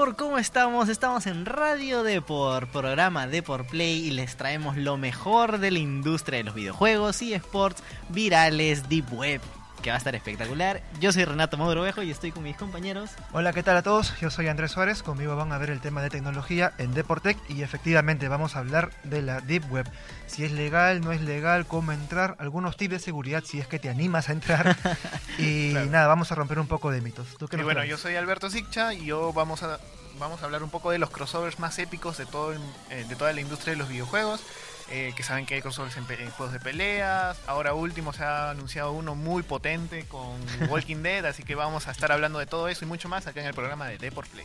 ¿cómo estamos? Estamos en Radio Depor, programa Depor Play y les traemos lo mejor de la industria de los videojuegos y sports virales, deep web, que va a estar espectacular. Yo soy Renato Mogrovejo y estoy con mis compañeros. Hola, ¿qué tal a todos? Yo soy Andrés Suárez. Conmigo van a ver el tema de tecnología en Deportec y efectivamente vamos a hablar de la Deep Web. Si es legal, no es legal, cómo entrar, algunos tips de seguridad si es que te animas a entrar. y Claro. nada, vamos a romper un poco de mitos. ¿Tú qué Y bueno, traes? yo soy Alberto Siccha y yo vamos a, vamos a hablar un poco de los crossovers más épicos de, todo el- eh, de toda la industria de los videojuegos. Eh, que saben que hay crossovers en, juegos de peleas. Ahora último se ha anunciado uno muy potente con Walking Dead, así que vamos a estar hablando de todo eso y mucho más acá en el programa de Deport Play.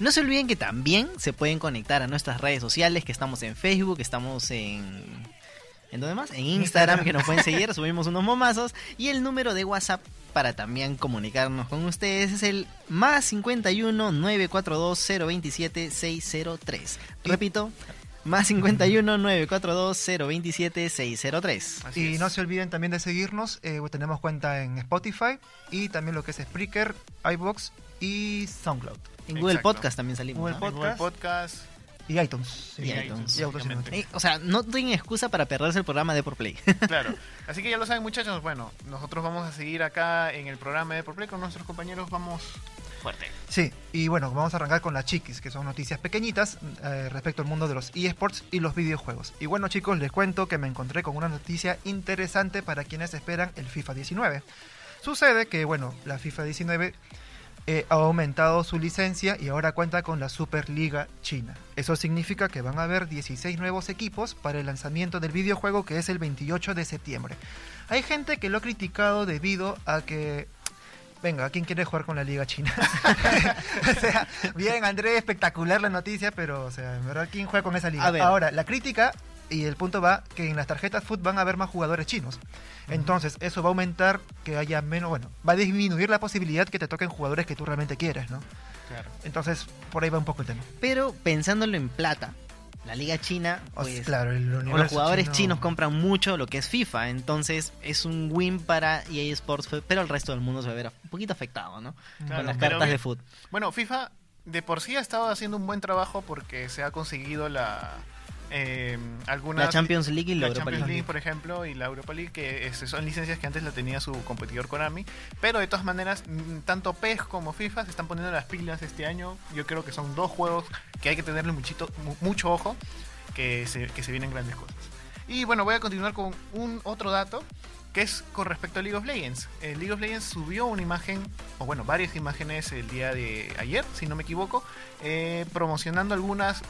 No se olviden que también se pueden conectar a nuestras redes sociales, que estamos en Facebook, estamos en... ¿En dónde más? En Instagram, que nos pueden seguir, subimos unos momazos. Y el número de WhatsApp para también comunicarnos con ustedes es el más 51 942 027 603. Repito, más 51 942 027 603. Así Y es. no se olviden también de seguirnos. eh, tenemos cuenta en Spotify y también lo que es Spreaker, iBox y SoundCloud. En Google Exacto. Podcast también salimos. Google ¿no? Pod- En Google Podcast. Podcast. Y iTunes. sí. Y iTunes, Y. Eh, o sea, no tienen excusa para perderse el programa de por Play. Claro. Así que ya lo saben, muchachos. Bueno, nosotros vamos a seguir acá en el programa de Deport Play con nuestros compañeros. Vamos fuerte. Sí, y bueno, vamos a arrancar con las chiquis, que son noticias pequeñitas eh, respecto al mundo de los eSports y los videojuegos. Y bueno chicos, les cuento que me encontré con una noticia interesante para quienes esperan el FIFA 19. Sucede que, bueno, la FIFA 19 eh, ha aumentado su licencia y ahora cuenta con la Superliga China. Eso significa que van a haber 16 nuevos equipos para el lanzamiento del videojuego que es el 28 de septiembre. Hay gente que lo ha criticado debido a que Venga, ¿quién quiere jugar con la Liga China? o sea, bien, Andrés, espectacular la noticia, pero, o sea, en verdad, ¿quién juega con esa liga? Ahora, la crítica y el punto va que en las tarjetas FUT van a haber más jugadores chinos. Entonces, eso va a aumentar que haya menos, bueno, va a disminuir la posibilidad que te toquen jugadores que tú realmente quieres, ¿no? Claro. Entonces, por ahí va un poco el tema. Pero pensándolo en plata, la liga china, pues, claro, el o universo los jugadores chino- chinos compran mucho lo que es FIFA, entonces es un win para EA Sports, pero el resto del mundo se va a ver un poquito afectado, ¿no? Claro, Con las cartas bien. de fútbol. Bueno, FIFA de por sí ha estado haciendo un buen trabajo porque se ha conseguido la eh, algunas La Champions League y la, la Europa Champions League. League, por ejemplo, y la Europa League, que este, son licencias que antes la tenía su competidor Konami. Pero de todas maneras, mm, tanto PES como FIFA se están poniendo las pilas este año. Yo creo que son dos juegos que hay que tenerle muchito, mu- mucho ojo, que se, que se vienen grandes cosas. Y bueno, voy a continuar con un otro dato, que es con respecto a League of Legends. Eh, League of Legends subió una imagen, o bueno, varias imágenes el día de ayer, si no me equivoco, eh, promocionando algunas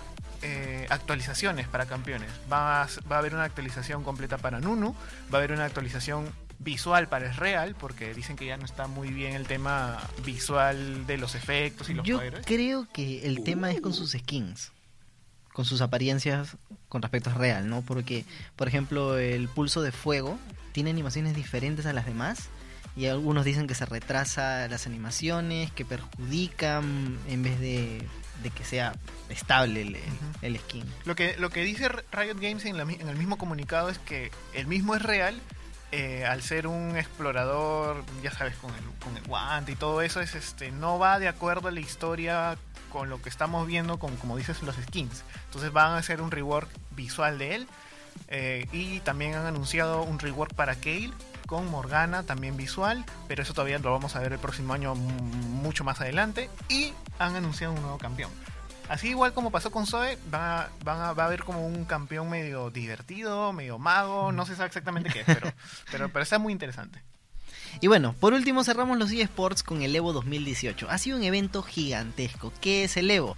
eh, actualizaciones para campeones. Va a, va a haber una actualización completa para Nunu, va a haber una actualización visual para el Real, porque dicen que ya no está muy bien el tema visual de los efectos y los Yo poderes. creo que el tema es con sus skins, con sus apariencias con respecto a real, ¿no? Porque, por ejemplo, el pulso de fuego tiene animaciones diferentes a las demás y algunos dicen que se retrasa las animaciones, que perjudican en vez de, de que sea estable el, el- Ujú. el skin. Lo que, lo que dice Riot Games en, la mi- en el mismo comunicado es que el mismo es real. eh, al ser un explorador, ya sabes, con el, con el guante y todo eso, es este no va de acuerdo a la historia con lo que estamos viendo, con, como dices, los skins. Entonces van a hacer un rework visual de él. eh, y también han anunciado un rework para Kale con Morgana, también visual. Pero eso todavía lo vamos a ver el próximo año m- mucho más adelante. Y han anunciado un nuevo campeón. Así igual como pasó con Zoe, van a- van a- va a haber como un campeón medio divertido, medio mago, no se sabe exactamente qué es, pero, pero, pero está muy interesante. Y bueno, por último cerramos los eSports con el Evo 2018. Ha sido un evento gigantesco. ¿Qué es el Evo?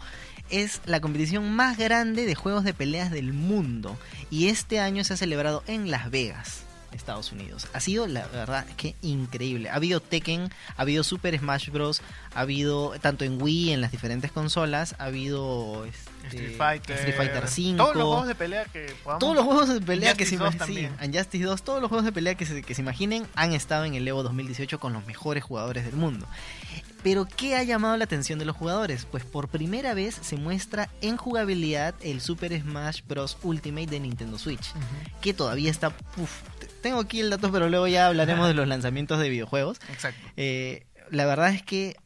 Es la competición más grande de juegos de peleas del mundo. Y este año se ha celebrado en Las Vegas, Estados Unidos. Ha sido, la verdad, que increíble. Ha habido Tekken, ha habido Super Smash Bros. Ha habido, tanto en Wii, en las diferentes consolas, ha habido este, Street Fighter, Street Fighter 5. Todos los juegos de pelea que podamos. Todos los juegos de pelea que se Injustice 2 imaginen. Injustice 2, todos los juegos de pelea que se, que se imaginen han estado en el Evo 2018 con los mejores jugadores del mundo. Pero ¿qué ha llamado la atención de los jugadores? Pues por primera vez se muestra en jugabilidad el Super Smash Bros. Ultimate de Nintendo Switch, que todavía está... uf, tengo aquí el dato, pero luego ya hablaremos de los lanzamientos de videojuegos. Exacto. Eh, la verdad es que,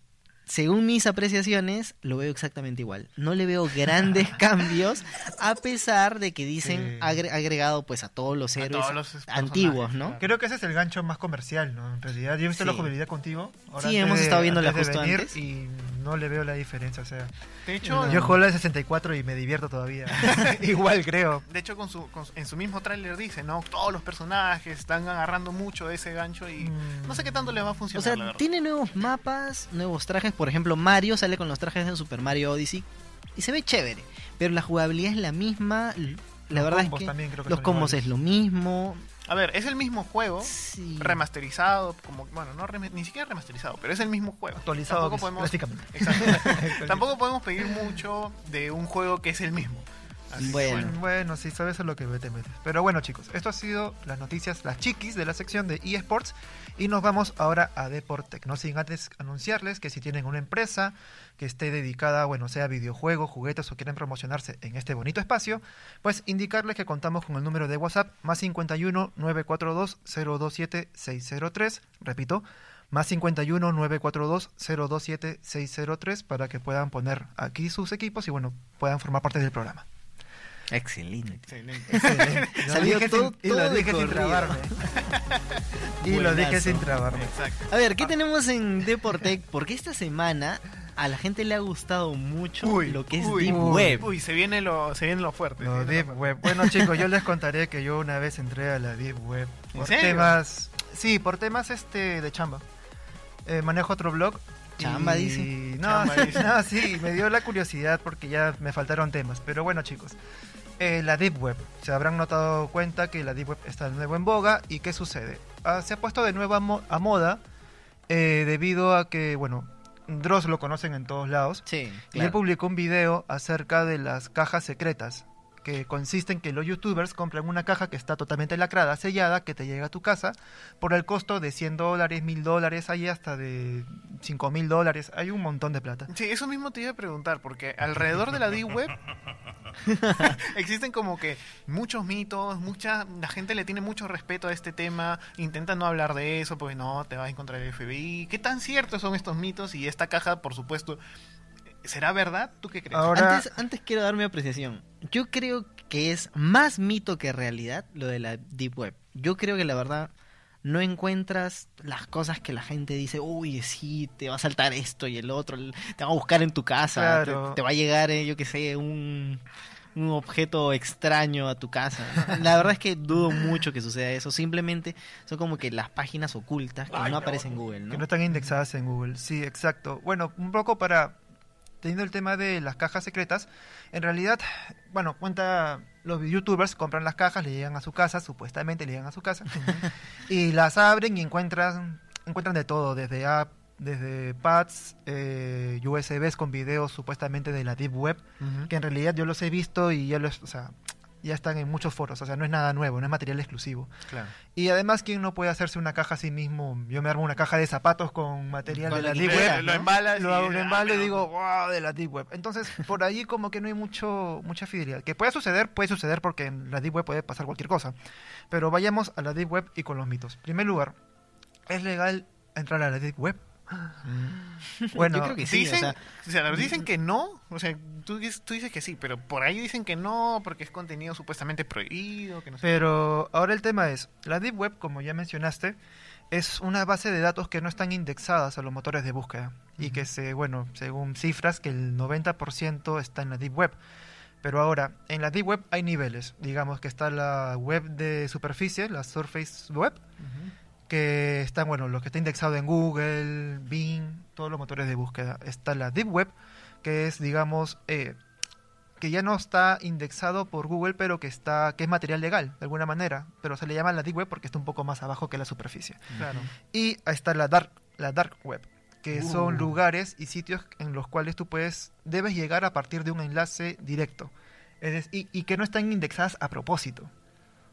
según mis apreciaciones, lo veo exactamente igual. No le veo grandes cambios, a pesar de que dicen Sí. agre- agregado pues a todos los A héroes todos los personajes, antiguos, ¿no? claro. Creo que ese es el gancho más comercial, ¿no? En realidad, yo he visto Sí. la jugabilidad contigo. Sí, antes hemos de- estado viéndola justo antes. Y no le veo la diferencia, o sea. De hecho, Yo juego la de 64 y me divierto todavía. Igual creo. de hecho con su, con su- en su mismo tráiler dice, ¿no? Todos los personajes están agarrando mucho de ese gancho y Mm. no sé qué tanto les va a O funcionar, sea, la verdad. tiene nuevos mapas, nuevos trajes. Por ejemplo, Mario sale con los trajes en Super Mario Odyssey y se ve chévere. Pero la jugabilidad es la misma. La Los verdad combos es que también creo que los combos iguales. es lo mismo. A ver, es el mismo juego, Sí. remasterizado, como bueno, no rem- ni siquiera remasterizado, pero es el mismo juego. Actualizado Tampoco podemos. Exacto. Tampoco podemos pedir mucho de un juego que es el mismo. Así que, Bueno. Bueno, sí, sabes a lo que te metes. Pero bueno, chicos, esto ha sido las noticias, las chiquis de la sección de eSports. Y nos vamos ahora a Deportec. No sin antes anunciarles que si tienen una empresa que esté dedicada, bueno, sea a videojuegos, juguetes o quieren promocionarse en este bonito espacio, pues indicarles que contamos con el número de WhatsApp más 51 942 027 603. Repito, más 51 942 027 603 para que puedan poner aquí sus equipos y bueno, puedan formar parte del programa. Excelente. Excelente. Excelente. Lo Salió dije todo- sin, y lo de dije sin trabarme. y lo dije Buenazo. sin trabarme. Exacto. A ver, ¿qué tenemos en Deportec? Porque esta semana a la gente le ha gustado mucho Uy, lo que es uy, Deep uy, Web. Uy, se viene lo, se viene lo fuerte. No, se viene Deep lo Web. Bueno, chicos, yo les contaré que yo una vez entré a la Deep Web. ¿En Por serio? temas. Sí, por temas este de chamba. Eh, manejo otro blog. Y- Chamba, dice. No, Chamba, sí, dice. no, sí, me dio la curiosidad porque ya me faltaron temas. Pero bueno, chicos. eh, la Deep Web. Se habrán notado cuenta que la Deep Web está de nuevo en boga. ¿Y qué sucede? Ah, se ha puesto de nuevo a, mo- a moda eh, debido a que, bueno, Dross lo conocen en todos lados. Sí, Y él publicó un video acerca de las cajas secretas, que consiste en que los youtubers compran una caja que está totalmente lacrada, sellada, que te llega a tu casa, por el costo de 100 dólares, 1000 dólares, hay hasta de 5000 dólares, hay un montón de plata. Sí, eso mismo te iba a preguntar, porque alrededor de la Deep Web existen como que muchos mitos, mucha la gente le tiene mucho respeto a este tema, intenta no hablar de eso, porque no, te vas a encontrar el FBI. ¿Qué tan ciertos son estos mitos? Y esta caja, por supuesto, ¿será verdad? ¿Tú qué crees? Ahora- Antes, antes quiero dar mi apreciación. Yo creo que es más mito que realidad lo de la Deep Web. Yo creo que la verdad no encuentras las cosas que la gente dice, uy, sí, te va a saltar esto y el otro, te va a buscar en tu casa, Claro. te, te va a llegar, eh, yo qué sé, un, un objeto extraño a tu casa. La verdad es que dudo mucho que suceda eso. Simplemente son como que las páginas ocultas que no aparecen en Google, ¿no? Que no están indexadas en Google. Sí, exacto. Bueno, un poco para. Teniendo el tema de las cajas secretas, en realidad, bueno, cuenta. Los youtubers compran las cajas, le llegan a su casa, supuestamente le llegan a su casa, y las abren y encuentran, encuentran de todo, desde app, desde pads, eh, USBs con videos supuestamente de la Deep Web, que en realidad yo los he visto y ya los, o sea, ya están en muchos foros, o sea, no es nada nuevo, no es material exclusivo. Claro. Y además, ¿quién no puede hacerse una caja a sí mismo? Yo me armo una caja de zapatos con material Con de la Deep Web. ¿no? Lo embalas Lo, y- ah, embalo y pero- digo, wow, de la Deep Web. Entonces, por ahí como que no hay mucho mucha fidelidad. Que puede suceder, puede suceder porque en la Deep Web puede pasar cualquier cosa. Pero vayamos a la Deep Web y con los mitos. En primer lugar, ¿es legal entrar a la Deep Web? Bueno, Yo creo que sí, o dicen, sea, o sea, dicen que no, o sea, tú, dices- tú dices que sí, pero por ahí dicen que no, porque es contenido supuestamente prohibido, que no sé. Pero ahora el tema es, la Deep Web, como ya mencionaste, es una base de datos que no están indexadas a los motores de búsqueda y que se, bueno, según cifras, que el 90% está en la Deep Web. Pero ahora, en la Deep Web hay niveles. Digamos que está la web de superficie, la Surface Web. Que están, bueno, los que está indexado en Google, Bing, todos los motores de búsqueda. Está la Deep Web, que es, digamos, eh, que ya no está indexado por Google, pero que está, que es material legal, de alguna manera. Pero se le llama la Deep Web porque está un poco más abajo que la superficie. Claro. Y ahí está la Dark, la Dark Web, que son Uh. lugares y sitios en los cuales tú puedes, debes llegar a partir de un enlace directo. Es y que no están indexadas a propósito.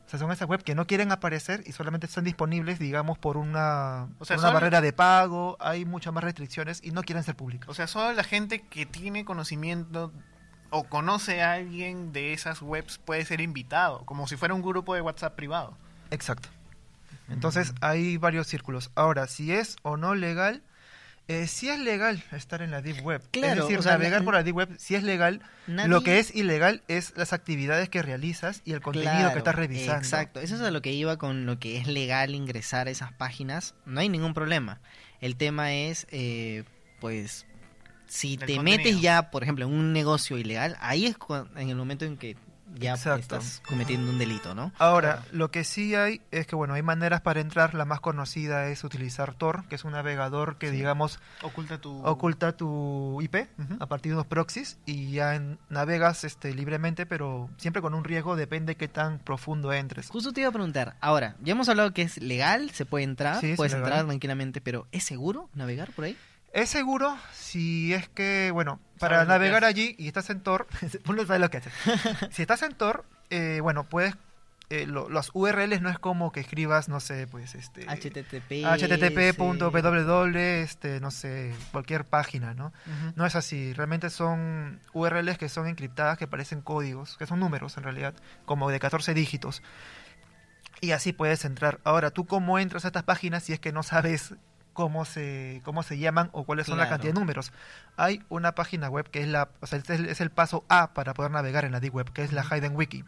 O sea, son esas web que no quieren aparecer y solamente están disponibles, digamos, por una, O sea, por una barrera de pago, hay muchas más restricciones y no quieren ser públicas. O sea, solo la gente que tiene conocimiento o conoce a alguien de esas webs puede ser invitado, como si fuera un grupo de WhatsApp privado. Exacto. Entonces hay varios círculos. Ahora, si es o no legal, eh, si es legal estar en la Deep Web. Claro, es decir, o sea, navegar por la Deep Web, si es legal. Nadie- Lo que es ilegal es las actividades que realizas y el contenido Claro, que estás revisando. Exacto, eso es a lo que iba con lo que es legal ingresar a esas páginas. No hay ningún problema. El tema es, eh, pues, si te contenido. metes ya, por ejemplo, en un negocio ilegal, ahí es en el momento en que ya Exacto. estás cometiendo un delito, ¿no? Ahora, lo que sí hay es que, bueno, hay maneras para entrar. La más conocida es utilizar Tor, que es un navegador que, Sí. digamos, Oculta tu... oculta tu IP a partir de unos proxies y ya en- navegas este, libremente, pero siempre con un riesgo, depende qué tan profundo entres. Justo te iba a preguntar, ahora, ya hemos hablado que es legal, se puede entrar, Sí, puedes entrar tranquilamente, pero ¿es seguro navegar por ahí? Es seguro si es que, bueno, para navegar allí y estás en Tor, uno sabe lo que haces. si estás en Tor, eh, bueno, puedes, eh, lo- los URLs no es como que escribas, no sé, pues este... HTTP. http.www, este, no sé, cualquier página, ¿no? No es así, realmente son URLs que son encriptadas, que parecen códigos, que son números en realidad, como de 14 dígitos. Y así puedes entrar. Ahora, ¿tú cómo entras a estas páginas si es que no sabes cómo se, cómo se llaman o cuáles son la cantidad de números? Hay una página web que es la, o sea, es el, es el paso A para poder navegar en la Deep Web, que es la Hayden Wiki.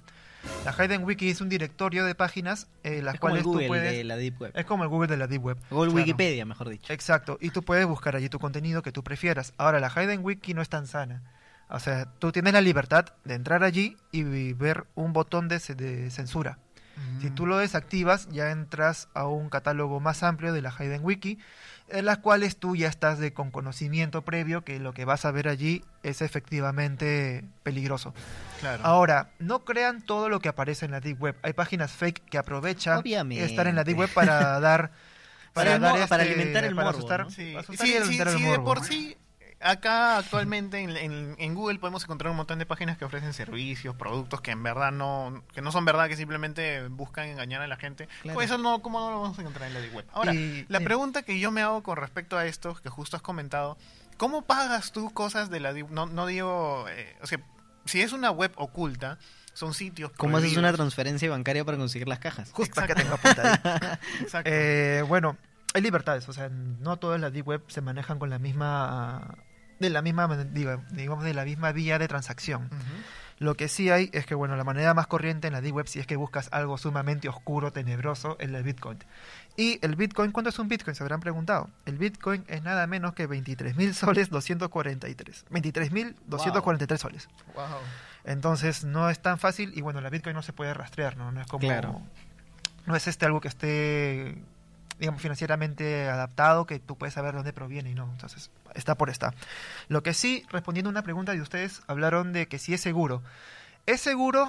La Hayden Wiki es un directorio de páginas en las es como el cuales Google tú puedes... de la Deep Web. Es como el Google de la Deep Web. Google claro. Wikipedia, mejor dicho. Exacto, y tú puedes buscar allí tu contenido que tú prefieras. Ahora, la Hayden Wiki no es tan sana. O sea, tú tienes la libertad de entrar allí y ver un botón de, de censura. Si tú lo desactivas, ya entras a un catálogo más amplio de la Hayden Wiki, en las cuales tú ya estás de, con conocimiento previo que lo que vas a ver allí es efectivamente peligroso. Claro. Ahora, no crean todo lo que aparece en la Deep Web. Hay páginas fake que aprovechan Obviamente. estar en la Deep Web para dar... Para dar este- alimentar el para morbo, asustar- ¿no? Sí, asustar sí, y sí, alimentar el sí, de por sí, acá actualmente en, en- en Google podemos encontrar un montón de páginas que ofrecen servicios, productos que en verdad no, que no son verdad, que simplemente buscan engañar a la gente. Claro. Pues eso no, ¿cómo no lo vamos a encontrar en la Deep Web? Ahora, Y- la sí. pregunta que yo me hago con respecto a esto, que justo has comentado, ¿cómo pagas tú cosas de la No, no digo, eh, o sea, si es una web oculta, son sitios ¿Cómo haces una transferencia bancaria para conseguir las cajas? Justo que Exacto. tengo apuntadito. Exacto. Eh, bueno, hay libertades, o sea, no todas las deep web se manejan con la misma de la misma digo, digamos de la misma vía de transacción. Lo que sí hay es que bueno, la manera más corriente en la deep web si es que buscas algo sumamente oscuro, tenebroso, es el Bitcoin. Y el Bitcoin, ¿cuánto es un Bitcoin? Se habrán preguntado. El Bitcoin es nada menos que 23.000 soles 243. 23.243 soles. Wow. Entonces no es tan fácil y bueno, la Bitcoin no se puede rastrear, ¿no? No es como... Claro. No es este algo que esté, digamos, financieramente adaptado, que tú puedes saber dónde proviene y no. Entonces, está por esta. Lo que sí, respondiendo a una pregunta de ustedes, hablaron de que sí es seguro. Es seguro,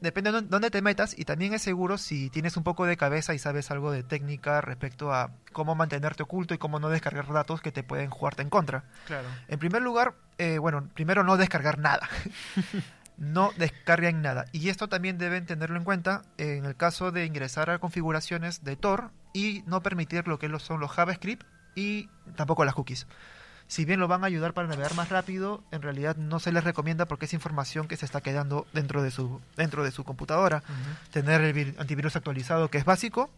depende de dónde te metas, y también es seguro si tienes un poco de cabeza y sabes algo de técnica respecto a cómo mantenerte oculto y cómo no descargar datos que te pueden jugarte en contra. Claro. En primer lugar, eh, bueno, primero no descargar nada. no descarguen nada. Y esto también deben tenerlo en cuenta en el caso de ingresar a configuraciones de Tor y no permitir lo que son los JavaScript y tampoco las cookies. Si bien lo van a ayudar para navegar más rápido, en realidad no se les recomienda porque es información que se está quedando dentro de su, dentro de su computadora. Tener el vir- antivirus actualizado, que es básico,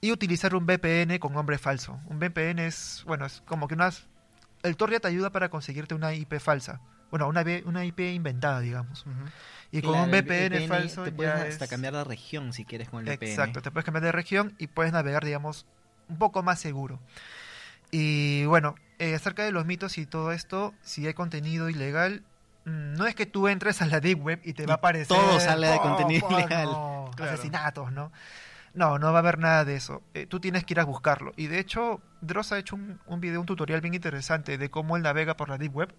y utilizar un VPN con nombre falso. Un VPN es, bueno, es como que unas... El Tor ya te ayuda para conseguirte una IP falsa. Bueno, una, una IP inventada, digamos. Y con un VPN, falso te puedes ya hasta es- cambiar de región si quieres con el VPN. Exacto, te puedes cambiar de región y puedes navegar, digamos, un poco más seguro. Y bueno, eh, acerca de los mitos y todo esto, si hay contenido ilegal, mm, no es que tú entres a la Deep Web y te va a aparecer... todo sale de ¡Oh, contenido oh, ilegal! no! Claro. Asesinatos, ¿no? No, no va a haber nada de eso. Eh, tú tienes que ir a buscarlo. Y de hecho, Dross ha hecho un, un video, un tutorial bien interesante de cómo él navega por la Deep Web.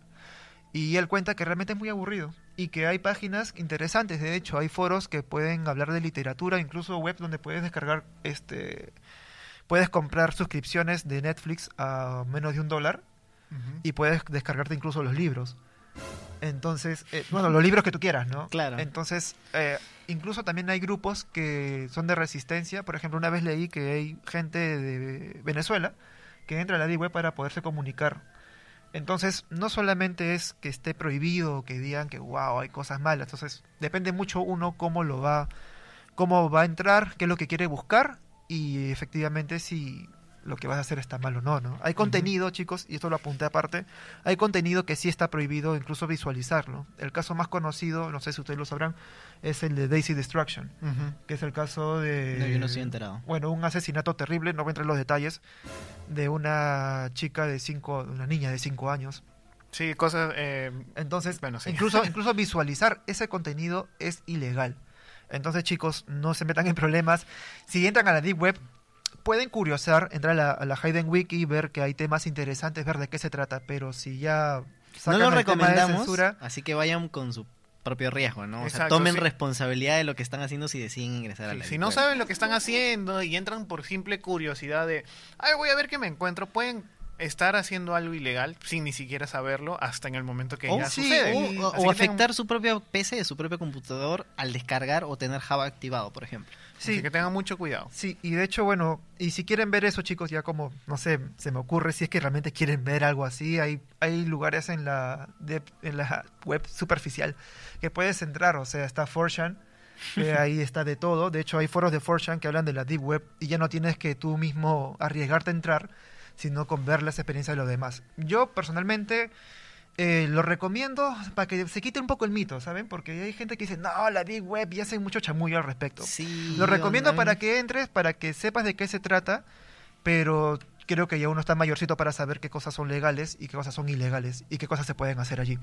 Y él cuenta que realmente es muy aburrido y que hay páginas interesantes. De hecho, hay foros que pueden hablar de literatura, incluso web donde puedes descargar, este, puedes comprar suscripciones de Netflix a menos de un dólar y puedes descargarte incluso los libros. Entonces, eh, bueno, los libros que tú quieras, ¿no? Claro. Entonces, eh, incluso también hay grupos que son de resistencia. Por ejemplo, una vez leí que hay gente de Venezuela que entra a la Deep Web para poderse comunicar. Entonces, no solamente es que esté prohibido, que digan que wow, hay cosas malas. Entonces, depende mucho uno cómo lo va, cómo va a entrar, qué es lo que quiere buscar y efectivamente si lo que vas a hacer está mal o no, ¿no? Hay contenido, chicos, y esto lo apunté aparte, hay contenido que sí está prohibido incluso visualizarlo. El caso más conocido, no sé si ustedes lo sabrán, es el de Daisy Destruction, que es el caso de... No, yo no estoy enterado. Bueno, un asesinato terrible, no voy a entrar en los detalles, de una chica de cinco, una niña de 5 años. Sí, cosas... eh, Entonces, Bueno, sí. incluso, incluso visualizar ese contenido es ilegal. Entonces, chicos, no se metan en problemas. Si entran a la Deep Web, pueden curiosar, entrar a la, a la Hayden Wiki, ver que hay temas interesantes, ver de qué se trata, pero si ya No sacan lo el tema de recomendamos, censura, así que vayan con su propio riesgo, ¿no? O sea, tomen sí. responsabilidad de lo que están haciendo si deciden ingresar a Sí, la si no saben lo que están haciendo y entran por simple curiosidad de, ay, voy a ver qué me encuentro, pueden estar haciendo algo ilegal sin ni siquiera saberlo hasta en el momento que O, ya sí, sucede. o- o- tengan- afectar su propio PC, su propio computador al descargar o tener Java activado, por ejemplo. sí, Así que tengan mucho cuidado. Sí, y de hecho, bueno, y si quieren ver eso, chicos, ya como, no sé, se me ocurre, si es que realmente quieren ver algo así, hay, hay lugares en la, de- en la web superficial que puedes entrar, o sea, está 4chan, que ahí está de todo, de hecho hay foros de 4chan que hablan de la Deep Web y ya no tienes que tú mismo arriesgarte a entrar, sino con ver las experiencias de los demás. Yo personalmente... eh, lo recomiendo para que se quite un poco el mito, ¿saben? Porque hay gente que dice, no, la Deep Web y hacen mucho chamullo al respecto. Sí, Lo recomiendo online. para que entres, para que sepas de qué se trata, pero creo que ya uno está mayorcito para saber qué cosas son legales y qué cosas son ilegales y qué cosas se pueden hacer allí.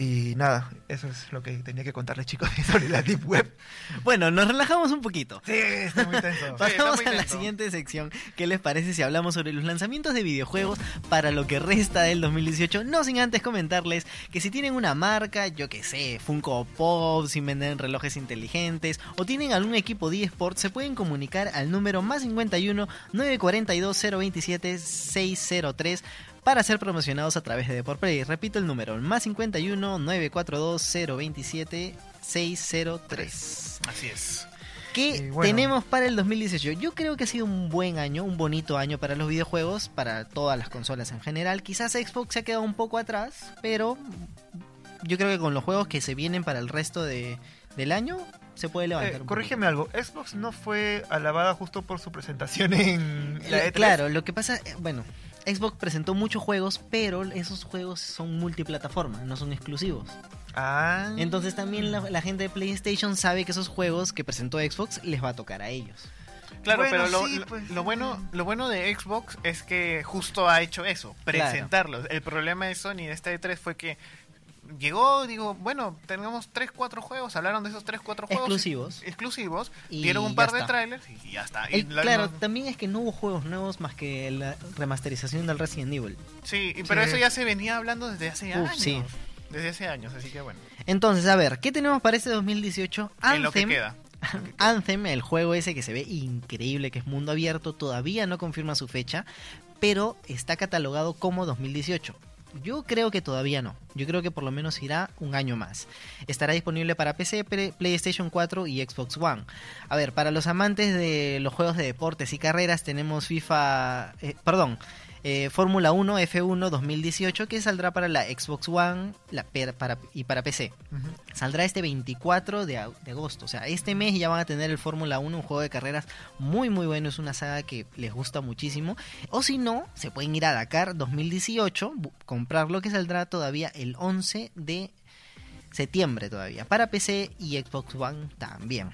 Y nada, eso es lo que tenía que contarles chicos sobre la Deep Web. Bueno, nos relajamos un poquito. Sí, está muy tenso. Pasamos muy a la siguiente sección. ¿Qué les parece si hablamos sobre los lanzamientos de videojuegos para lo que resta del 2018? No sin antes comentarles que si tienen una marca, yo que sé, Funko Pop, si venden relojes inteligentes o tienen algún equipo de eSport, se pueden comunicar al número más 51 942 027 603 para ser promocionados a través de Deportplay. Repito el número, más 51 942 027 603. Así es. ¿Qué bueno. tenemos para el 2018? Yo creo que ha sido un buen año, un bonito año para los videojuegos, para todas las consolas en general. Quizás Xbox se ha quedado un poco atrás, pero yo creo que con los juegos que se vienen para el resto de, del año se puede levantar. Eh, un corrígeme algo, Xbox no fue alabada justo por su presentación en poquito. la Eh, E3. Claro, lo que pasa, eh, bueno, Xbox presentó muchos juegos, pero esos juegos son multiplataforma, no son exclusivos. Ah. Entonces también la, la gente de PlayStation sabe que esos juegos que presentó Xbox les va a tocar a ellos. Claro, Bueno, pero lo, sí, pues, lo bueno, lo bueno de Xbox es que justo ha hecho eso, presentarlos. El problema de Sony de esta E3 fue que llegó, digo, bueno, tenemos 3, 4 juegos, hablaron de esos 3, 4 juegos. Exclusivos. Exclusivos, Y dieron un par de trailers y ya está. Y El- la- claro, no- también es que no hubo juegos nuevos más que la remasterización del Resident Evil. sí, y- pero Sí. eso ya se venía hablando desde hace Uf, años. sí. Desde hace años, así que bueno. Entonces, a ver, ¿qué tenemos para este 2018? en lo que Anthem, queda. Anthem, el juego ese que se ve increíble, que es mundo abierto, todavía no confirma su fecha, pero está catalogado como 2018. Yo creo que todavía no. Yo creo que por lo menos irá un año más. Estará disponible para PC, PlayStation 4 y Xbox One. A ver, para los amantes de los juegos de deportes y carreras tenemos FIFA, eh, perdón, eh, Fórmula 1 F1 2018 que saldrá para la Xbox One la, para, y para PC. Saldrá este 24 de, agosto. O sea, este mes ya van a tener el Fórmula 1, un juego de carreras muy muy bueno. Es una saga que les gusta muchísimo. O si no, se pueden ir a Dakar 2018, bu- comprarlo que saldrá todavía el 11 de septiembre todavía. Para PC y Xbox One también.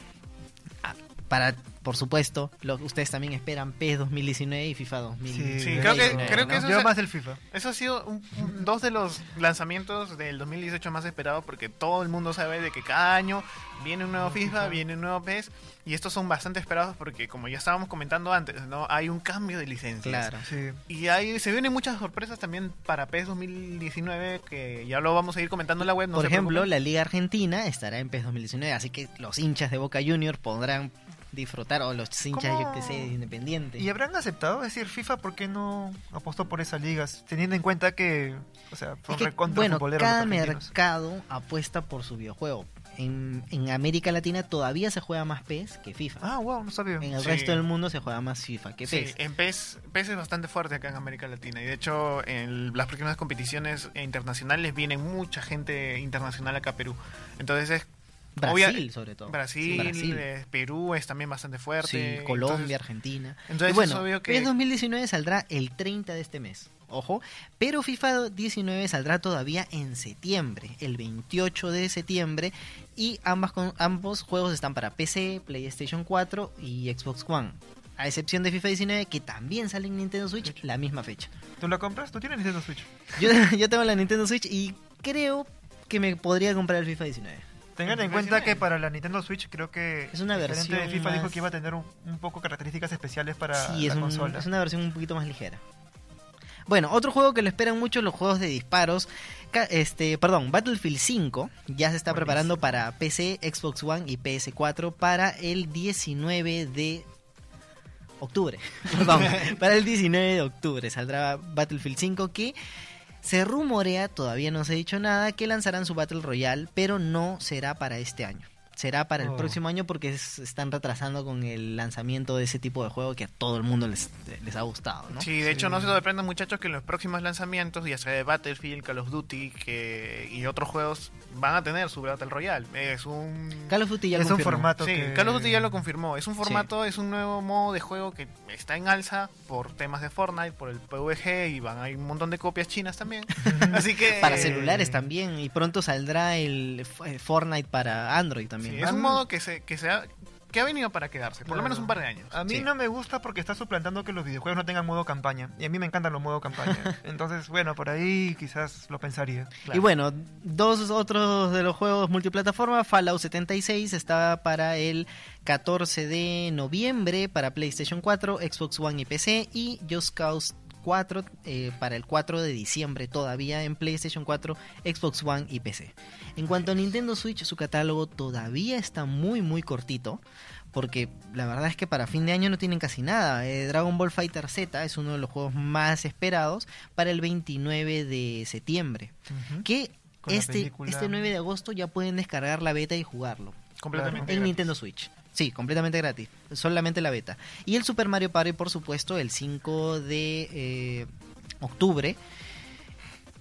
Ah, para, por supuesto, lo que ustedes también esperan PES 2019 y FIFA 2019. Sí, creo que- ¿no? creo que eso Yo es- más del FIFA. Eso ha sido un- un- dos de los lanzamientos del 2018 más esperados porque todo el mundo sabe de que cada año viene un nuevo FIFA, viene un nuevo PES y estos son bastante esperados porque como ya estábamos comentando antes, no hay un cambio de licencias. Claro. Sí. Y ahí se vienen muchas sorpresas también para PES 2019 que ya lo vamos a ir comentando en la web. No Por ejemplo, preocupen. la Liga Argentina estará en PES 2019, así que los hinchas de Boca Juniors podrán disfrutar, o los hinchas, ¿Cómo? yo que sé, de Independiente. ¿Y habrán aceptado? Es decir, FIFA, ¿por qué no apostó por esas ligas? Teniendo en cuenta que, o sea, Es que, recontra bueno, cada mercado apuesta por su videojuego. En, en América Latina todavía se juega más PES que FIFA. Ah, wow, no sabía. en el sí. resto del mundo se juega más FIFA que Sí, PES. en PES, PES es bastante fuerte acá en América Latina y de hecho en las próximas competiciones internacionales viene mucha gente internacional acá a Perú. Entonces es Brasil, Obvia- sobre todo. Brasil, Brasil. eh, Perú es también bastante Sí, fuerte. Colombia, entonces- Argentina. entonces y bueno, es que- PES 2019 saldrá el 30 de este mes. Ojo, pero FIFA 19 saldrá todavía en septiembre, el 28 de septiembre, y ambas con- ambos juegos están para PC, PlayStation 4 y Xbox One. A excepción de FIFA 19, que también sale en Nintendo Switch la misma fecha. ¿Tú la compras? ¿Tú tienes Nintendo Switch? Yo, yo tengo la Nintendo Switch y creo que me podría comprar el FIFA 19. Tengan en cuenta 19. que para la Nintendo Switch creo que Es una versión de FIFA dijo que iba a tener un, un poco características especiales para Sí, la es, un- consola. es una versión un poquito más ligera. Bueno, otro juego que lo esperan mucho los juegos de disparos. Este, perdón, Battlefield 5 ya se está Buenísimo. preparando para PC, Xbox One y PS4 para el 19 de octubre. Perdón, para el 19 de octubre saldrá Battlefield 5 que se rumorea, todavía no se ha dicho nada, que lanzarán su Battle Royale, pero no será para este año. Será para el Oh. próximo año porque se están retrasando con el lanzamiento de ese tipo de juego que a todo el mundo les, les ha gustado, ¿no? Sí, de Sí. hecho no se sorprendan muchachos que en los próximos lanzamientos, ya sea de Battlefield, Call of Duty que, y otros juegos, van a tener su Battle Royale. Es un... Call of Duty ya es un confirmó. formato Sí, que... Call of Duty ya lo confirmó. Es un formato, es un nuevo modo de juego que está en alza por temas de Fortnite, por el PvG y van hay un montón de copias chinas también. Así que Para celulares también y pronto saldrá el Fortnite para Android también. sí, es un modo que se que se ha, que ha venido para quedarse, por lo menos un par de años. A mí Sí. no me gusta porque está suplantando que los videojuegos no tengan modo campaña. Y a mí me encantan los modos campaña. Entonces, bueno, por ahí quizás lo pensaría. Y bueno, dos otros de los juegos multiplataforma, Fallout 76 está para el 14 de noviembre para PlayStation 4, Xbox One y PC y Just Cause 4 eh, para el 4 de diciembre todavía en PlayStation 4, Xbox One y PC. En cuanto a Nintendo Switch, su catálogo todavía está muy muy cortito. Porque la verdad es que para fin de año no tienen casi nada. Eh, Dragon Ball Fighter Z es uno de los juegos más esperados para el 29 de septiembre que Con este, película. este 9 de agosto ya pueden descargar la beta y jugarlo completamente. en gratis. Nintendo Switch. Sí, completamente gratis, solamente la beta. Y el Super Mario Party, por supuesto, el 5 de eh, octubre.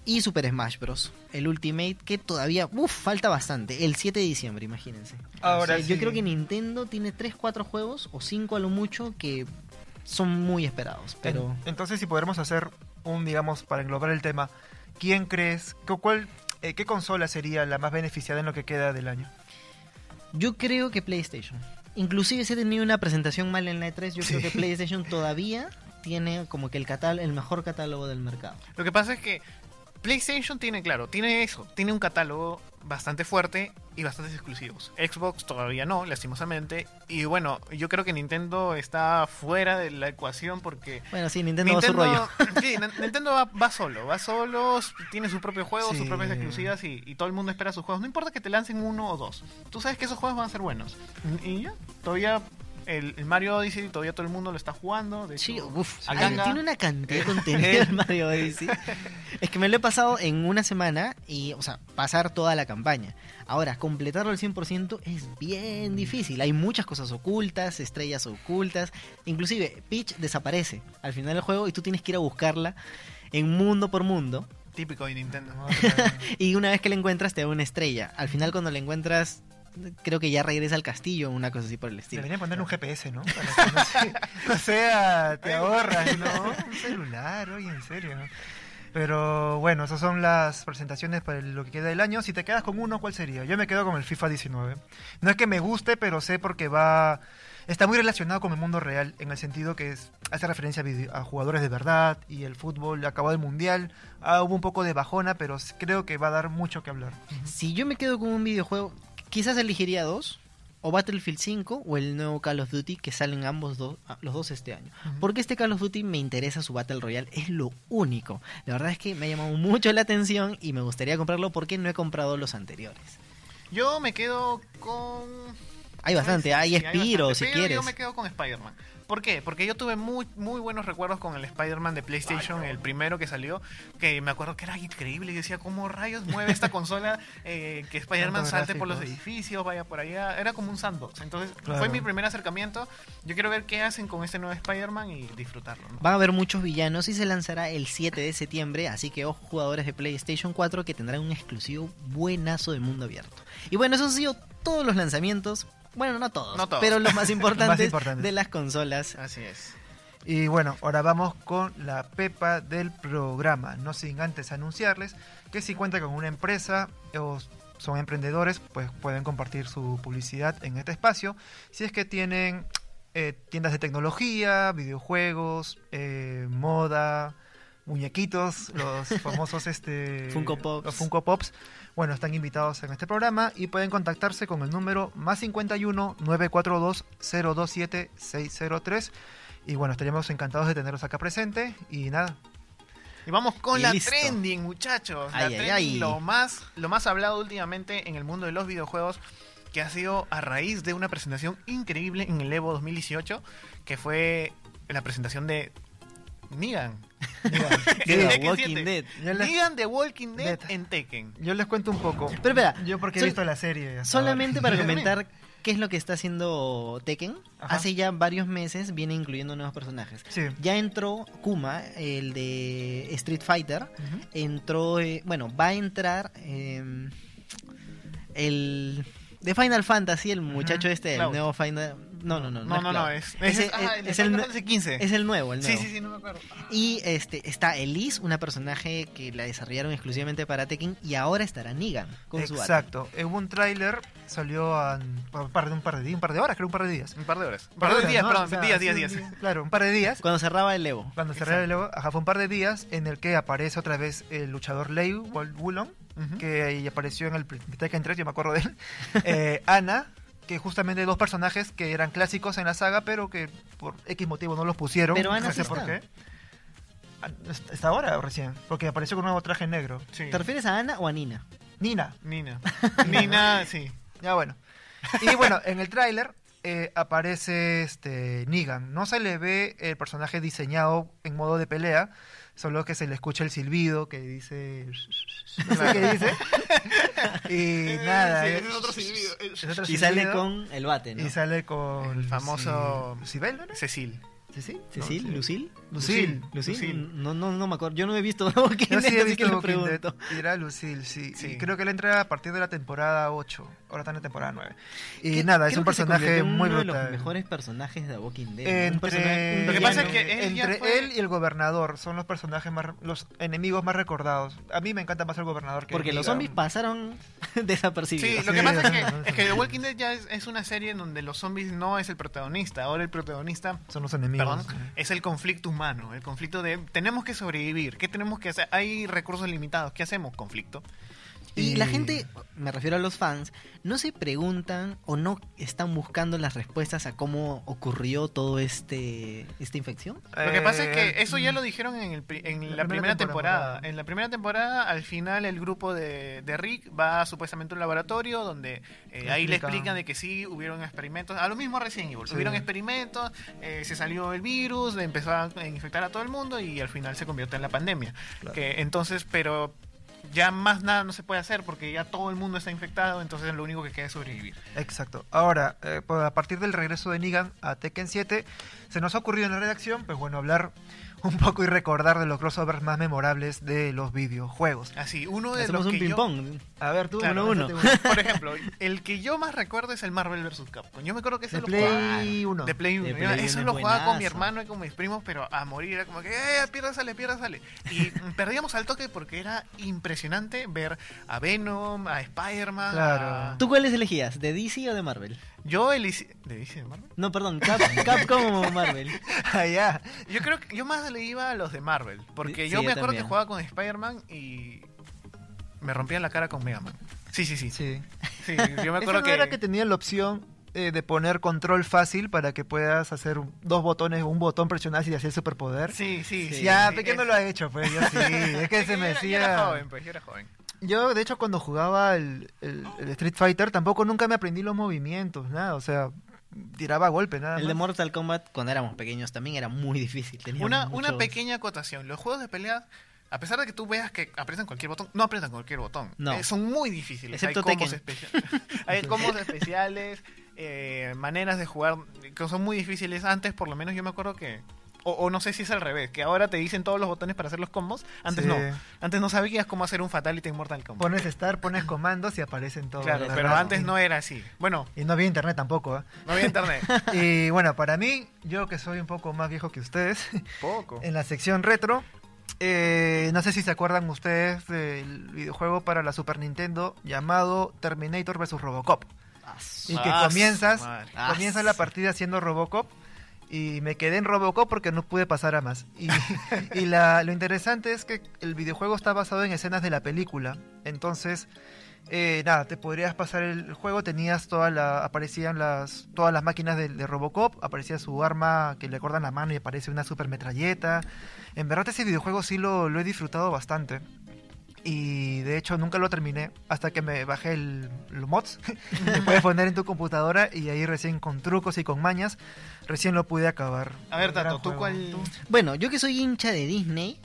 Y Super Smash Bros. El Ultimate, que todavía, uff, falta bastante. El 7 de diciembre, imagínense. Ahora O sea, Yo sí. creo que Nintendo tiene 3, 4 juegos, o 5 a lo mucho, que son muy esperados. Pero En- entonces, si podremos hacer un, digamos, para englobar el tema, ¿quién crees, cu- cuál, eh, qué consola sería la más beneficiada en lo que queda del año? Yo creo que PlayStation. Inclusive si he tenido una presentación mal en la E3, yo creo que PlayStation todavía tiene como que el el mejor catálogo del mercado. Lo que pasa es que PlayStation tiene, claro, tiene eso, tiene un catálogo bastante fuerte y bastantes exclusivos. Xbox todavía no, lastimosamente. Y bueno, yo creo que Nintendo está fuera de la ecuación porque Bueno, sí, Nintendo, va a su rollo. sí, Nintendo va, va solo, va solo, tiene sus propios juegos, sus propias exclusivas y, y todo el mundo espera sus juegos. No importa que te lancen uno o dos. Tú sabes que esos juegos van a ser buenos. Y ya, todavía el, el Mario Odyssey, todavía todo el mundo lo está jugando. De Sí, uf, ay, tiene una cantidad de contenido el Mario Odyssey. Es que me lo he pasado en una semana y, o sea, pasar toda la campaña. Ahora, completarlo al 100% es bien difícil. Hay muchas cosas ocultas, estrellas ocultas. Inclusive, Peach desaparece al final del juego y tú tienes que ir a buscarla en mundo por mundo. típico de Nintendo. Y una vez que la encuentras te da una estrella. Al final cuando la encuentras creo que ya regresa al castillo una cosa así por el estilo. Deberían ponerle un GPS, ¿no? Para que no, se- o sea, te ahorras, ¿no? Un celular, oye, en serio. Pero bueno, esas son las presentaciones para lo que queda del año. Si te quedas con uno, ¿cuál sería? Yo me quedo con el FIFA 19. No es que me guste, pero sé porque va... Está muy relacionado con el mundo real, en el sentido que es, hace referencia a, jugadores de verdad y el fútbol acabó el mundial. Ah, hubo un poco de bajona, pero creo que va a dar mucho que hablar. Si yo me quedo con un videojuego, quizás elegiría dos. O Battlefield 5 o el nuevo Call of Duty que salen ambos dos, ah, los dos este año. Porque este Call of Duty me interesa su Battle Royale, es lo único. La verdad es que me ha llamado mucho la atención y me gustaría comprarlo porque no he comprado los anteriores. Yo me quedo con. Hay bastante, Sí, hay sí, bastante, si pero quieres. Yo me quedo con Spider-Man. ¿Por qué? Porque yo tuve muy, muy buenos recuerdos con el Spider-Man de PlayStation, el primero que salió, que me acuerdo que era increíble. Y decía, ¿cómo rayos mueve esta consola? eh, que Spider-Man salte por los edificios, vaya por allá. Era como un sandbox. Entonces, Claro. fue mi primer acercamiento. Yo quiero ver qué hacen con este nuevo Spider-Man y disfrutarlo. ¿no? Van a haber muchos villanos y se lanzará el 7 de septiembre, así que ojo jugadores de PlayStation 4 que tendrán un exclusivo buenazo de mundo abierto. Y bueno, eso ha sido todos los lanzamientos, bueno, no todos, No todos. pero los más importantes, importantes. de las consolas. Así es. Y bueno, ahora vamos con la pepa del programa. No sin antes anunciarles que si cuentan con una empresa o son emprendedores, pues pueden compartir su publicidad en este espacio. Si es que tienen eh, tiendas de tecnología, videojuegos, eh, moda, muñequitos, los famosos este, Funko Pops. los Funko Pops. Bueno, están invitados en este programa y pueden contactarse con el número más 51 942 027 603. Y bueno, estaríamos encantados de tenerlos acá presente. Y nada, Y vamos con Y la listo. trending, muchachos. La ay, trending, ay. Lo, más, lo más hablado últimamente en el mundo de los videojuegos, que ha sido a raíz de una presentación increíble en el Evo 2018, que fue la presentación de Negan. Diga, De diga, The Walking 7. Dead. Les- Negan de Walking Dead Dead. en Tekken. yo les cuento un poco. Pero espera, Yo porque he visto la serie. solamente para comentar qué es lo que está haciendo Tekken. Ajá. Hace ya varios meses viene incluyendo nuevos personajes. Sí. Ya entró Kuma, el de Street Fighter. Entró, eh, bueno, va a entrar eh, el de Final Fantasy, el muchacho este, el Cloud. nuevo Final. No, no, no. No, no, no, es, ah, el es el, Final nue- Fantasy 15. es el nuevo, el nuevo. Sí, sí, sí, no me acuerdo. Y este está Elise, una personaje que la desarrollaron exclusivamente para Tekken, y ahora estará Negan con su arte. Exacto. En un tráiler salió a un par de un par de días, un par de horas, creo un par de días. Un par de horas. Un par de días, perdón, días, días, días. Claro, un par de días. Cuando cerraba el Evo. Cuando se el logo, ajá, fue un par de días en el que aparece otra vez el luchador Lei Wulong, Ujú. que ahí apareció en el Tekken 3, yo me acuerdo de él. Eh, Ana, que justamente dos personajes que eran clásicos en la saga, pero que por X motivo no los pusieron. Pero Ana no sí sé por está. qué. Ah, ¿Está ahora o recién? Porque apareció con un nuevo traje negro. Sí. ¿Te refieres a Ana o a Nina? Nina. Nina. Nina, sí. Ya bueno. Y bueno, en el tráiler eh, aparece este Negan. No se le ve el personaje diseñado en modo de pelea, solo que se le escucha el silbido que dice... No sé qué dice. Y nada. Sí, eh, es otro silbido. es otro Y sale con el bate, ¿no? Y sale con... El famoso- ¿Lucibel, no era? Cecil. ¿Cecil? No, sí. ¿Lucil? Lucil. ¿Lucil? Lucil. No, no, no me acuerdo. Yo no he visto Walking Yo sí he así visto que le era Lucille, sí. Sí. Y creo que él entra a partir de la temporada 8. Ahora está en la temporada 9. Y nada, es creo un que se personaje muy uno brutal. de los mejores personajes de Walking Dead. ¿no? Un personaje- Entre, un Lo que pasa es que él entre fue- él y el gobernador son los personajes más, los enemigos más recordados. A mí me encanta más el gobernador que Porque los zombies pasaron desapercibidos. Sí, lo que Sí, pasa es que, es que The Walking Dead ya es, es una serie en donde los zombies no es el protagonista. Ahora el protagonista son los enemigos. Perdón, es el conflicto humano. El conflicto de tenemos que sobrevivir. ¿Qué tenemos que hacer? Hay recursos limitados. ¿Qué hacemos? Conflicto. Y la gente, me refiero a los fans, no se preguntan o no están buscando las respuestas a cómo ocurrió todo este esta infección. Lo que pasa es Eh, que eso ya lo dijeron en, el pri- en la, la primera primera temporada. temporada. En la primera temporada, al final, el grupo de, de Rick va supuestamente a un laboratorio donde eh, Le ahí le explican. de que sí hubieron experimentos. A lo mismo recién Evil. Sí. Hubieron experimentos, eh, se salió el virus, empezó a infectar a todo el mundo y al final se convirtió en la pandemia. Claro. Que entonces, pero ya más nada no se puede hacer porque ya todo el mundo está infectado, entonces lo único que queda es sobrevivir. Exacto. Ahora, eh, pues, a partir del regreso de Negan a Tekken 7, se nos ha ocurrido en la redacción, pues bueno, hablar un poco y recordar de los crossovers más memorables de los videojuegos. Así, uno de Hacemos los un que yo- ping-pong. A ver, tú, Claro, uno, uno. Por ejemplo, el que yo más recuerdo es el Marvel vs. Capcom. Yo me acuerdo que ese De lo jugaba. Play 1. De Play 1. De Play Eso uno lo jugaba con mi hermano y con mis primos, pero a morir. Era como que, ¡eh! Pierda sale, pierda sale. Y perdíamos al toque porque era impresionante ver a Venom, a Spider-Man. Claro. a- ¿Tú cuáles elegías? ¿De DC o de Marvel? Yo. ¿De DC de Marvel? No, perdón, Cap- Capcom o Marvel. Ah, ya. Yo creo que yo más le iba a los de Marvel. Porque Sí, yo me yo acuerdo también. que jugaba con Spider-Man y. Me rompían la cara con Mega Man. Sí, sí, sí. Sí. Sí, yo me ¿Eso acuerdo no que. era que tenía la opción eh, de poner control fácil para que puedas hacer dos botones, un botón presionar y hacer superpoder? Sí, sí, sí. ya, sí, pequeño es- lo ha hecho, pues yo sí. Es que se me era- yo era decía. joven, pues, yo era joven. Yo, de hecho, cuando jugaba el, el- el Street Fighter, tampoco nunca me aprendí los movimientos, nada. O sea, tiraba golpe, nada. El de. Mortal Kombat, cuando éramos pequeños, también era muy difícil. tenía Una, muchos- una pequeña acotación. Los juegos de pelea, a pesar de que tú veas que aprietan cualquier botón, no aprietan cualquier botón. No. Eh, son muy difíciles. Excepto Hay combos, Tekken. especia- Hay combos especiales, eh, maneras de jugar que son muy difíciles. Antes, por lo menos, yo me acuerdo que O, o no sé si es al revés, que ahora te dicen todos los botones para hacer los combos. Antes Sí. no. Antes no sabías cómo hacer un Fatality en Mortal Kombat. Pones Star, pones comandos y aparecen todos. Claro, pero antes no era así. Bueno, Y no había internet tampoco. ¿eh? no había internet. Y bueno, para mí, yo que soy un poco más viejo que ustedes, Poco. en la sección retro, eh, no sé si se acuerdan ustedes del videojuego para la Super Nintendo llamado Terminator vs. Robocop. Y que Ah, comienzas, su madre. Ah, comienza la partida siendo Robocop y me quedé en Robocop porque no pude pasar a más. Y, y la- lo interesante es que el videojuego está basado en escenas de la película. Entonces, eh, nada, te podrías pasar el juego, tenías toda la, aparecían las, todas las máquinas de, de Robocop, aparecía su arma que le cortan la mano y aparece una super metralleta. En verdad ese videojuego sí lo, lo he disfrutado bastante. Y de hecho nunca lo terminé hasta que me bajé el, los mods que puedes poner en tu computadora y ahí recién con trucos y con mañas recién lo pude acabar. A ver, Tato, ¿tú cuál...? ¿Tú? Bueno, yo que soy hincha de Disney,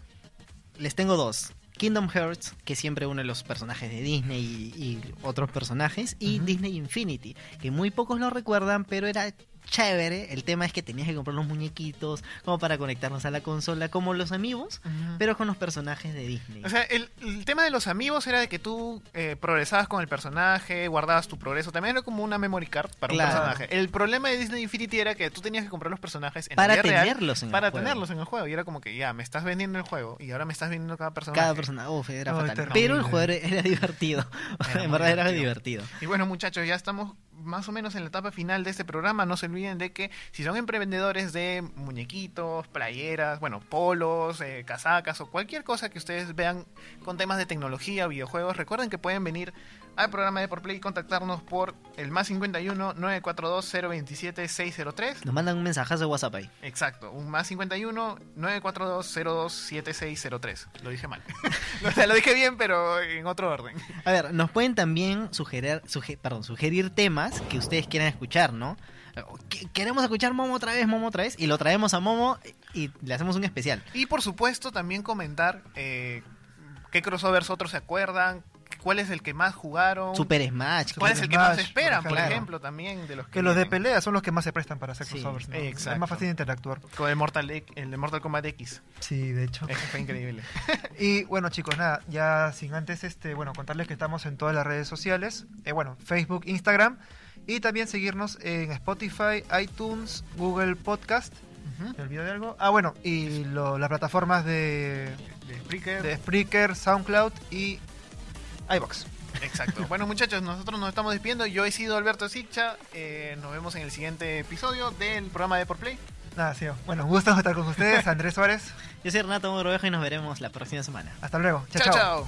les tengo dos. Kingdom Hearts, que siempre uno de los personajes de Disney y, y otros personajes, y. Disney Infinity, que muy pocos lo recuerdan, pero era chévere. El tema es que tenías que comprar los muñequitos como para conectarnos a la consola, como los amigos, pero con los personajes de Disney. O sea, el, el tema de los amigos era de que tú eh, progresabas con el personaje, guardabas tu progreso. También era como una memory card para Claro. un personaje. El problema de Disney Infinity era que tú tenías que comprar los personajes en para la vida real tenerlos en el para juego. tenerlos en el juego. Y era como que ya, me estás vendiendo el juego y ahora me estás vendiendo cada personaje. Cada persona, uf, era fatal. Pero el juego era, divertido. Era en verdad era divertido. Y bueno, muchachos, ya estamos más o menos en la etapa final de este programa. No se olviden de que si son emprendedores de muñequitos, playeras, bueno, polos, eh, casacas o cualquier cosa que ustedes vean con temas de tecnología, videojuegos, recuerden que pueden venir al programa de Por Play y contactarnos por el más 51 942 027 603. Nos mandan un mensajazo de WhatsApp ahí. Exacto, un más 51 942 027603. Lo dije mal. o sea, lo dije bien, pero en otro orden. A ver, nos pueden también sugerir, suge- perdón, sugerir temas que ustedes quieran escuchar, ¿no? Qu- Queremos escuchar Momo otra vez, Momo otra vez, y lo traemos a Momo y le hacemos un especial. Y por supuesto también comentar eh, qué crossovers otros se acuerdan, cuál es el que más jugaron, Super Smash. cuál que- es el que más esperan, por por ejemplo. también de los que, Que los de pelea son los que más se prestan para hacer Sí, crossovers. ¿no? exacto. Es más fácil de interactuar. Con el Mortal, X- el de Mortal Kombat X. Sí, de hecho. Eso fue increíble. Y bueno chicos, nada, ya sin antes este, bueno, contarles que estamos en todas las redes sociales, eh, bueno, Facebook, Instagram y también seguirnos en Spotify, iTunes, Google Podcast. Ujú. ¿Me olvidé de algo? Ah, bueno, y lo- las plataformas de, De Spreaker. de Spreaker, SoundCloud y iBox. Exacto. Bueno, muchachos, nosotros nos estamos despidiendo. Yo he sido Alberto Sicha. Eh, nos vemos en el siguiente episodio del programa de Por Play. Nada, sí, bueno, un gusto estar con ustedes, Andrés Suárez. Yo soy Renato Mogrovejo y nos veremos la próxima semana. Hasta luego. chao. chao.